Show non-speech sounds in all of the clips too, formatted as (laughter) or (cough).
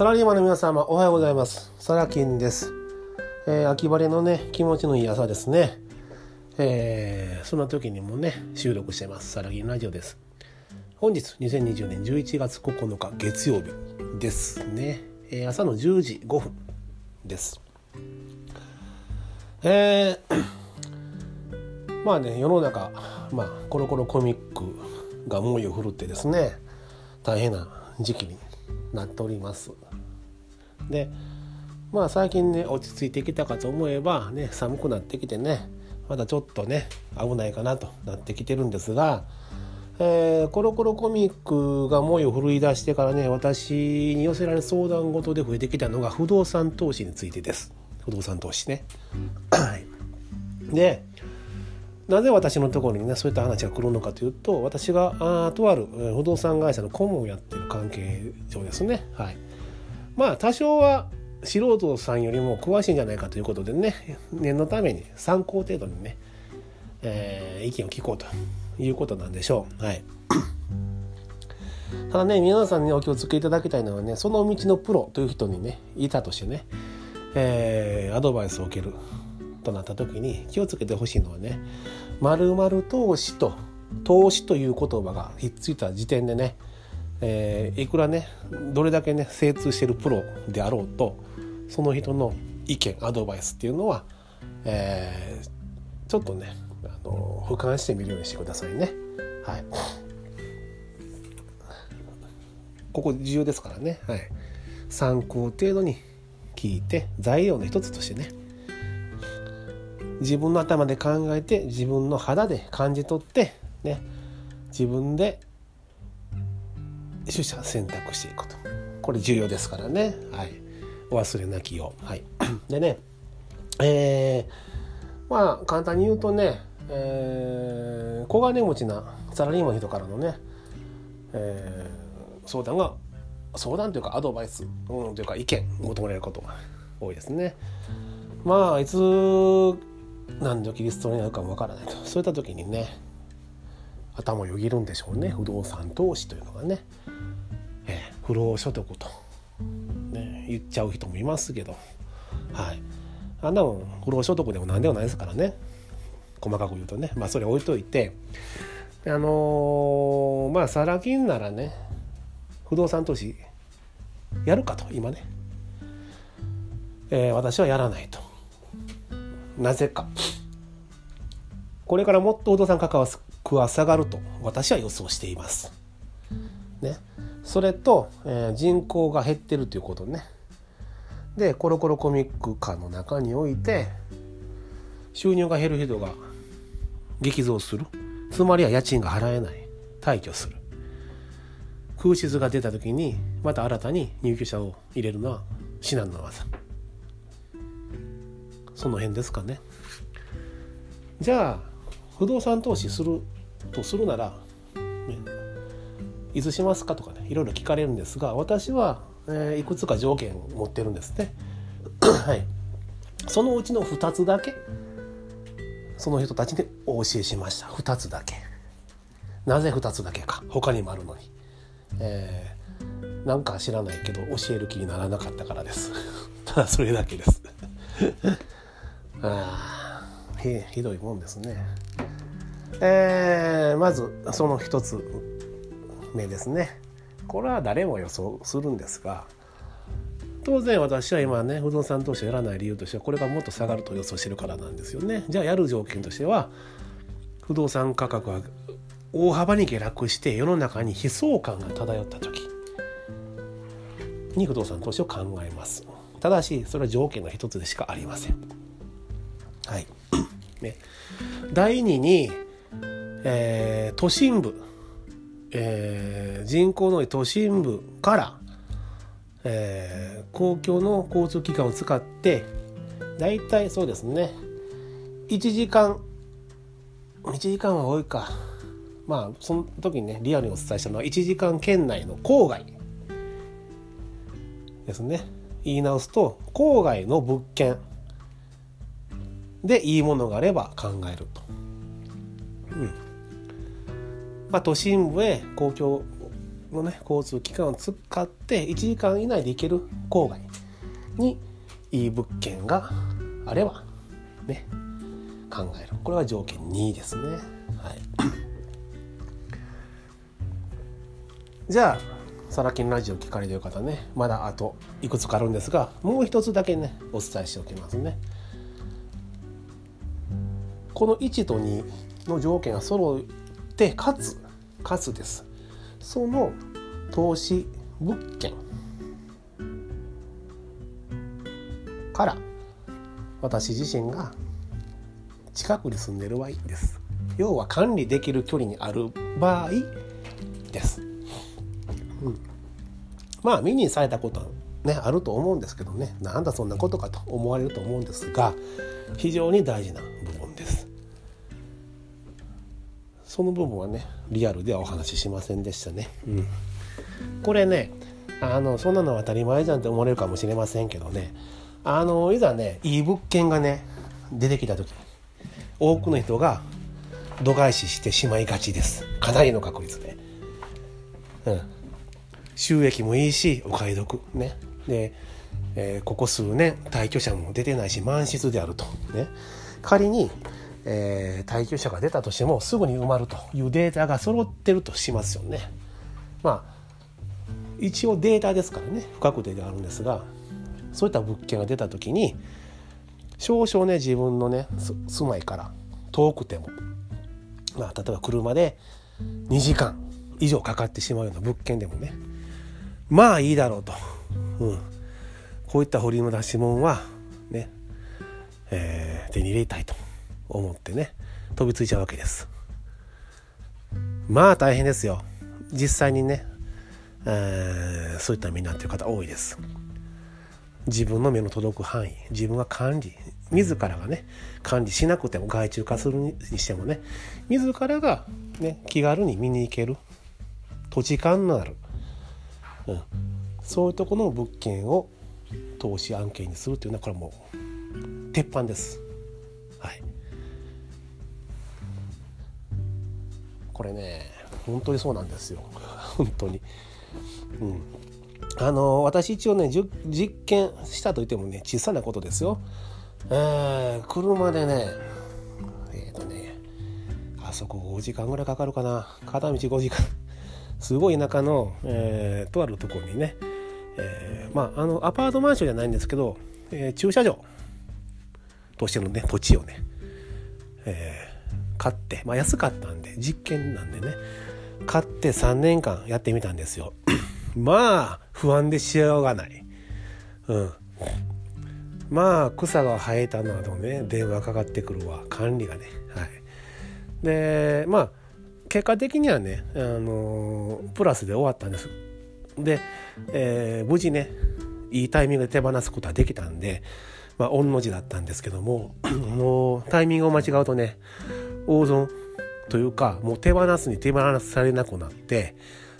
サラリーマンの皆様おはようございます。サラキンです、えー、秋晴れのね気持ちのいい朝ですね。えー、そんな時にもね収録してます。サラギンラジオです。本日2020年11月9日月曜日ですね、えー、朝の10時5分です。えー、(clears throat) まあね世の中まあコロコロコミックが猛威を振るってですね大変な時期になっております。でまあ最近ね落ち着いてきたかと思えばね寒くなってきてねまだちょっとね危ないかなとなってきてるんですが、えー、コロコロコミックが猛威を振るい出してからね私に寄せられる相談事で増えてきたのが不動産投資についてです不動産投資ね。でなぜ私のところにねそういった話が来るのかというと私があとある不動産会社の顧問をやってる関係上ですね。はい、まあ多少は素人さんよりも詳しいんじゃないかということでね念のために参考程度にね、えー、意見を聞こうということなんでしょう。はい、(clears throat) ただね皆さんにお気をつけいただきたいのはねその道のプロという人にねいたとしてね、えー、アドバイスを受けるとなった時に気をつけてほしいのはね「まる投資」と「投資」という言葉がひっついた時点でね、えー、いくらねどれだけね精通してるプロであろうとその人の意見アドバイスっていうのは、えー、ちょっとねあの俯瞰してみるようにしてくださいね。はい、ここ重要ですからね、はい、参考程度に聞いて材料の一つとしてね。自分の頭で考えて自分の肌で感じ取ってね。自分で取捨選択していくと。これ重要ですからね。はい。お忘れなきよう。はい。(clears throat) でねえー、まあ簡単に言うとね、えー、小金持ちなサラリーマンの人からのね、えー、相談が相談というかアドバイス、うん、というか意見求められることが多いですね。まあいつ何度キリストになるかもわからないと。そういった時にね頭をよぎるんでしょうね。不動産投資というのがね、えー、不労所得と、ね、言っちゃう人もいますけど。はい。あんなもん不労所得でも何でもないですからね。細かく言うとね。まあそれ置いといて。あのー、まあサラ金ならね不動産投資やるかと今ね、えー、私はやらないと。なぜか。これからもっと不動産価格は下がると私は予想しています。ね、それと、えー、人口が減ってるということね。でコロコロコミック化の中において収入が減る人が激増する。つまりは家賃が払えない。退去する。空室が出た時にまた新たに入居者を入れるのは至難の技その辺ですかね。じゃあ不動産投資するとするなら、ね、いつしますかとかねいろいろ聞かれるんですが私は、えー、いくつか条件を持ってるんですね (clears throat) はい。そのうちの2つだけその人たちにお教えしました。2つだけ。なぜ2つだけか他にもあるのに。えー、なんか知らないけど教える気にならなかったからです。(laughs) ただそれだけです。(laughs) あひひどいもんですね。えー、まずその一つ目ですね。これは誰も予想するんですが当然私は今ね不動産投資をやらない理由としてはこれがもっと下がると予想してるからなんですよね。じゃあやる条件としては不動産価格は大幅に下落して世の中に悲壮感が漂った時に不動産投資を考えます。ただしそれは条件の一つでしかありません。はい。ね、第2に、えー、都心部、えー、人口の多い都心部から、えー、公共の交通機関を使って大体そうですね1時間1時間は多いか。まあその時にねリアルにお伝えしたのは1時間圏内の郊外。ですね。言い直すと郊外の物件。でいいものがあれば考えると。うん。まあ、都心部へ公共のね交通機関を使って1時間以内で行ける郊外にいい物件があればね考えるこれは条件2ですね。はい、(coughs) じゃあサラキンラジオ聞かれてる方ねまだあといくつかあるんですがもう一つだけねお伝えしておきますね。この1と2の条件が揃ってかつかつです。その投資物件。から私自身が近くに住んでる場合です。要は管理できる距離にある場合です、うん、まあ見にされたことはねあると思うんですけどね。なんだそんなことかと思われると思うんですが非常に大事な部分です。その部分はねリアルではお話ししませんでしたね、うん、これねあのそんなの当たり前じゃんって思われるかもしれませんけどね。あのいざねいい物件がね出てきた時多くの人が度外視してしまいがちです。かなりの確率で、うん、収益もいいしお買い得ね。で、えー、ここ数年退去者も出てないし満室であると。ね。仮に、えー、退去者が出たとしてもすぐに埋まるというデータが揃ってるとしますよね。まあ一応データですからね不確定ではあるんですがそういった物件が出た時に少々ね自分のね住まいから遠くても、まあ、例えば車で2時間以上かかってしまうような物件でもねまあいいだろうと、うん、こういった堀の出し物はね、えー、手に入れたいと。思ってね飛びついちゃうわけです。まあ大変ですよ。実際にね、えー、そういった身になってる方多いです。自分の目の届く範囲自分が管理自らがね管理しなくても外注化するにしてもね自らがね気軽に見に行ける土地勘のある、うん、そういうとこの物件を投資案件にするっていうのはこれもう鉄板です。これね本当にそうなんですよ (laughs) 本当に。うんあの私一応ね実験したといってもね小さなことですよ。えー、車でねえっ、ー、とねあそこ5時間ぐらいかかるかな片道5時間 (laughs) すごい田舎の、えー、とあるところにね、えー、まああのアパートマンションじゃないんですけど、えー、駐車場としてのね土地をね、えー、買って、まあ、安かったんで実験なんでね買って3年間やってみたんですよ。(clears throat) まあ不安でしようがない。うん。まあ草が生えたなどね電話かかってくるわ管理がね。はい。でまあ結果的にはね、あのプラスで終わったんです。で、えー、無事ねいいタイミングで手放すことはできたんで、まあ、御の字だったんですけども (clears throat) もうタイミングを間違うとね大損というかもう手放すに手放されなくなって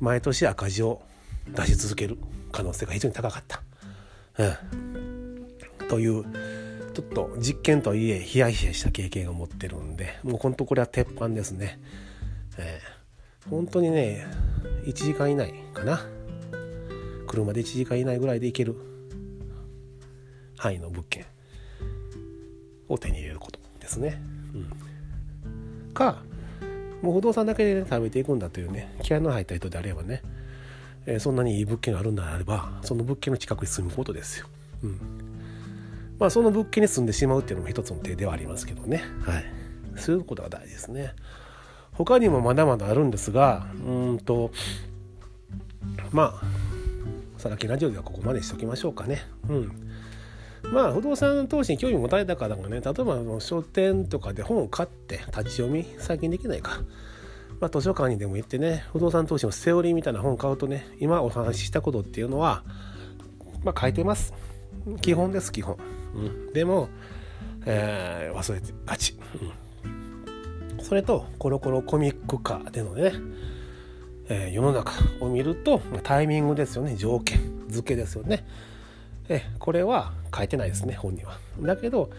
毎年赤字を出し続ける可能性が非常に高かった。うん、というちょっと実験とはいえヒヤヒヤした経験を持ってるんでもう本当これは鉄板ですね。えー、本当にね1時間以内かな車で1時間以内ぐらいで行ける範囲の物件を手に入れることですね。うん、かもう不動産だけで、ね、食べていくんだというね気合の入った人であればねえー、そんなにいい物件があるんであればその物件の近くに住むことですよ。うん、まあその物件に住んでしまうっていうのも一つの手ではありますけどね。はい。そういうことが大事ですね。他にもまだまだあるんですがうんとまあさらきラジオではここまでにしときましょうかね。うん。まあ不動産投資に興味持たれた方がね例えば書店とかで本を買って立ち読み最近できないか。まあ、図書館にでも行ってね不動産投資のセオリーみたいな本を買うとね今お話ししたことっていうのは、まあ、書いてます。基本です基本、うん、でも、えー、忘れてがち、うん、それとコロコロコミック化でのね、えー、世の中を見るとタイミングですよね。条件付けですよね。えこれは書いてないですね本には。だけど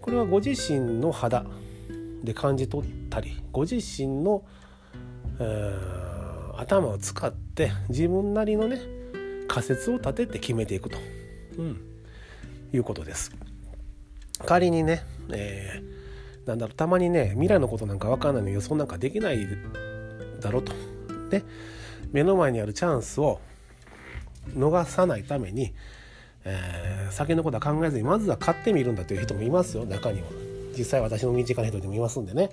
これはご自身の肌で感じ取ったりご自身の頭を使って自分なりのね仮説を立てて決めていくと、うん、いうことです。仮にね、えー、なんだろうたまにね未来のことなんか分かんないの予想なんかできないだろうと。で目の前にあるチャンスを逃さないために、えー、先のことは考えずにまずは買ってみるんだという人もいますよ中には。実際私の身近な人でもいますんでね。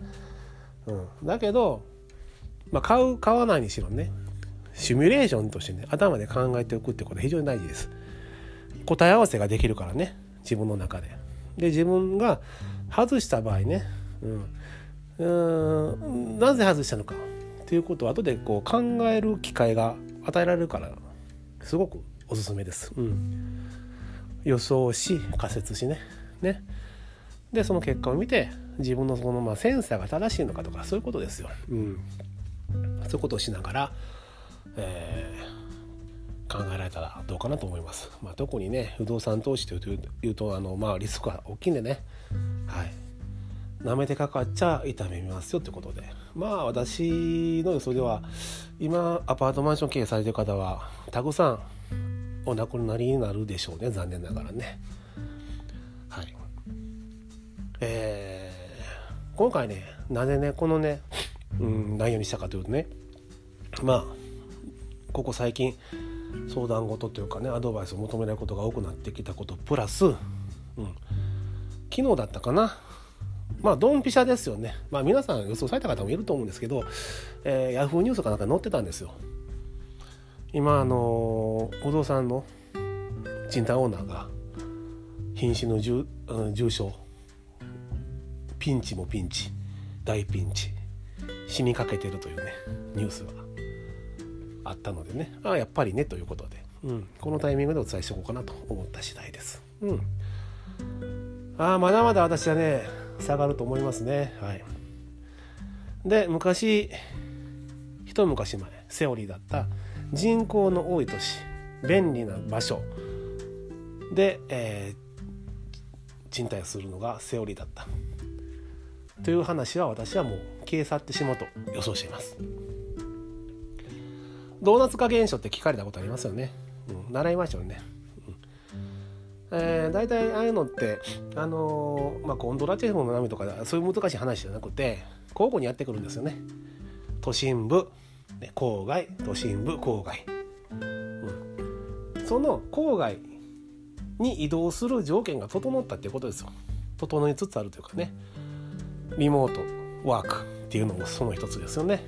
うん、だけど、まあ、買う買わないにしろねシミュレーションとしてね頭で考えておくってことは非常に大事です。答え合わせができるからね自分の中で。で自分が外した場合ね、うん、うんなぜ外したのかということを後でこう考える機会が与えられるからすごくおすすめです。うん、予想し仮説しね。ね。でその結果を見て自分のそのまあセンサーが正しいのかとかそういうことですよ。うん、そういうことをしながら、えー、考えられたらどうかなと思います。まあ、特にね不動産投資というとあの、まあ、リスクが大きいんでね、はい、舐めてかかっちゃ痛めますよってことで。まあ私の予想では今アパートマンション経営されてる方はたくさんお亡くなりになるでしょうね残念ながらね。はい。えー、今回ねなぜねこのね、うん、内容にしたかというとねまあここ最近相談事というかねアドバイスを求められることが多くなってきたことプラス、うん、昨日だったかな。まあドンピシャですよね。まあ皆さん予想された方もいると思うんですけど、えー、ヤフーニュースかなんか載ってたんですよ。今あの不動産の賃貸オーナーが瀕死の重重症ピンチもピンチ。大ピンチ。死にかけてるというねニュースがあったのでね。ああやっぱりねということで、うん、このタイミングでお伝えしておこうかなと思った次第です。うん、ああまだまだ私はね下がると思いますね。はい、で昔一昔前セオリーだった人口の多い都市便利な場所。で、えー、賃貸するのがセオリーだった。という話は私はもう消え去ってしまうと予想しています。ドーナツ化現象って聞かれたことありますよね、うん、習いましょうね、うん。えー、大体ああいうのってあのー、まあコンドラチェフの波とかそういう難しい話じゃなくて交互にやってくるんですよね。都心部、郊外都心部郊外、うん、その郊外に移動する条件が整ったっていうことですよ。整いつつあるというかね。リモートワークっていうのもその一つですよね。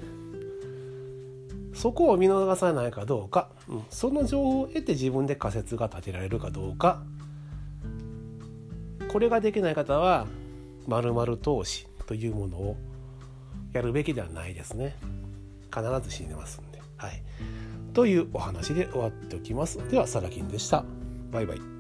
そこを見逃さないかどうか、うん、その情報を得て自分で仮説が立てられるかどうか。これができない方はまる投資というものをやるべきではないですね。必ず死んでますんで。はい。というお話で終わっておきます。では、サラキンでした。バイバイ。